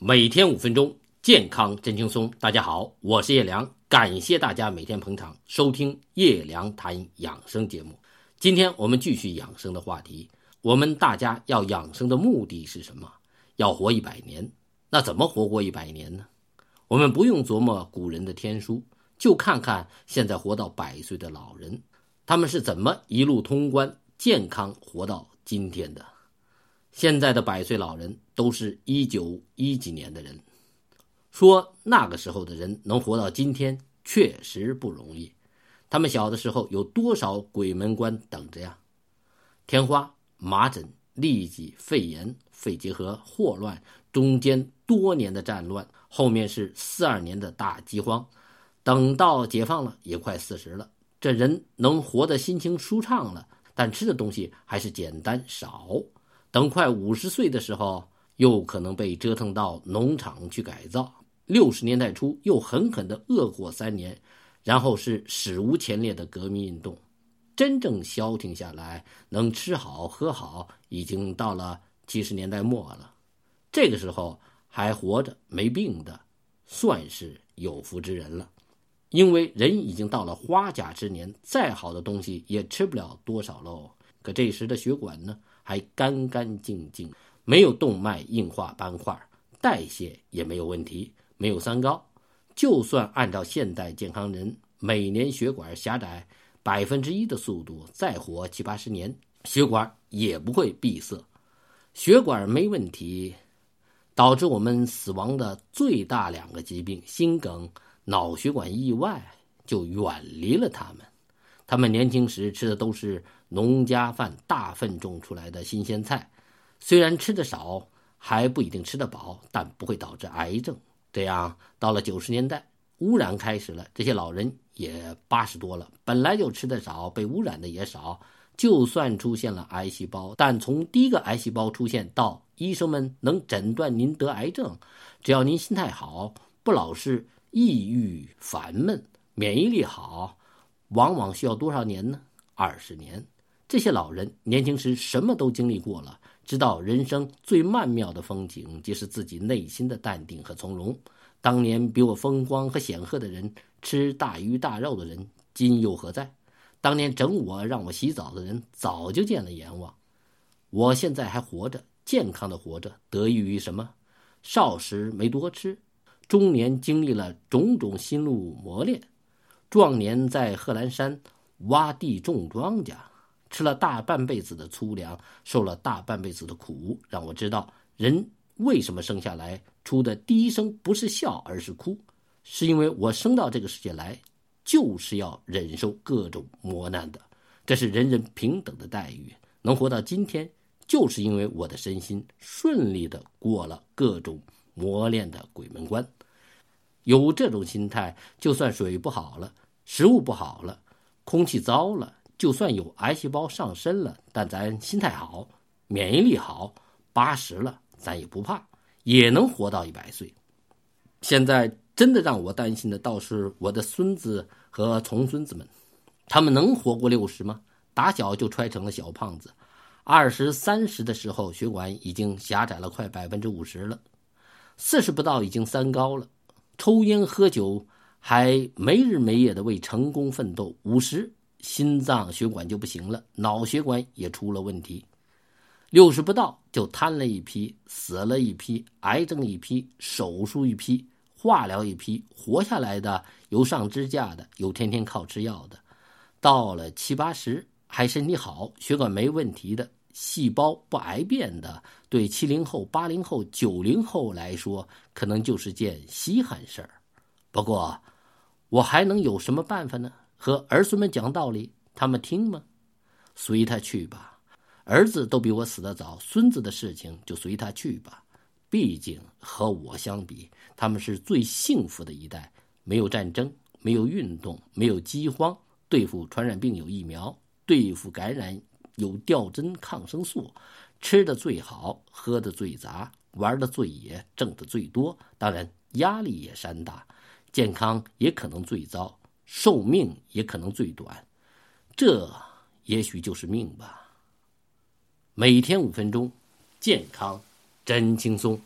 每天五分钟，健康真轻松。大家好，我是叶良，感谢大家每天捧场收听叶良谈养生节目。今天我们继续养生的话题。我们大家要养生的目的是什么？要活一百年。那怎么活过一百年呢？我们不用琢磨古人的天书，就看看现在活到百岁的老人，他们是怎么一路通关、健康活到今天的。现在的百岁老人都是一九一几年的人，说那个时候的人能活到今天，确实不容易。他们小的时候有多少鬼门关等着呀？天花、麻疹、痢疾、肺炎、肺结核、霍乱，中间多年的战乱，后面是四二年的大饥荒，等到解放了，也快四十了。这人能活得心情舒畅了，但吃的东西还是简单少。等快五十岁的时候，又可能被折腾到农场去改造。六十年代初，又狠狠地饿过三年，然后是史无前例的革命运动。真正消停下来，能吃好喝好，已经到了七十年代末了。这个时候还活着没病的，算是有福之人了。因为人已经到了花甲之年，再好的东西也吃不了多少喽。可这时的血管呢？还干干净净，没有动脉硬化斑块，代谢也没有问题，没有三高。就算按照现代健康人每年血管狭窄百分之一的速度，再活七八十年，血管也不会闭塞。血管没问题，导致我们死亡的最大两个疾病——心梗、脑血管意外，就远离了他们。他们年轻时吃的都是农家饭，大粪种出来的新鲜菜，虽然吃的少，还不一定吃得饱，但不会导致癌症。这样到了九十年代，污染开始了，这些老人也八十多了，本来就吃的少，被污染的也少，就算出现了癌细胞，但从第一个癌细胞出现到医生们能诊断您得癌症，只要您心态好，不老是抑郁烦闷，免疫力好。往往需要多少年呢？二十年。这些老人年轻时什么都经历过了，知道人生最曼妙的风景即是自己内心的淡定和从容。当年比我风光和显赫的人，吃大鱼大肉的人，今又何在？当年整我让我洗澡的人，早就见了阎王。我现在还活着，健康的活着，得益于什么？少时没多吃，中年经历了种种心路磨练。壮年在贺兰山挖地种庄稼，吃了大半辈子的粗粮，受了大半辈子的苦，让我知道人为什么生下来出的第一声不是笑，而是哭，是因为我生到这个世界来就是要忍受各种磨难的，这是人人平等的待遇。能活到今天，就是因为我的身心顺利的过了各种磨练的鬼门关。有这种心态，就算水不好了，食物不好了，空气糟了，就算有癌细胞上身了，但咱心态好，免疫力好，八十了咱也不怕，也能活到一百岁。现在真的让我担心的，倒是我的孙子和重孙子们，他们能活过六十吗？打小就揣成了小胖子，二十三十的时候血管已经狭窄了快百分之五十了，四十不到已经三高了。抽烟喝酒，还没日没夜的为成功奋斗。五十，心脏血管就不行了，脑血管也出了问题。六十不到就瘫了一批，死了一批，癌症一批，手术一批，化疗一批。活下来的有上支架的，有天天靠吃药的。到了七八十还身体好，血管没问题的。细胞不癌变的，对七零后、八零后、九零后来说，可能就是件稀罕事儿。不过，我还能有什么办法呢？和儿孙们讲道理，他们听吗？随他去吧。儿子都比我死得早，孙子的事情就随他去吧。毕竟和我相比，他们是最幸福的一代，没有战争，没有运动，没有饥荒，对付传染病有疫苗，对付感染。有吊针抗生素，吃的最好，喝的最杂，玩的最野，挣的最多，当然压力也山大，健康也可能最糟，寿命也可能最短，这也许就是命吧。每天五分钟，健康真轻松。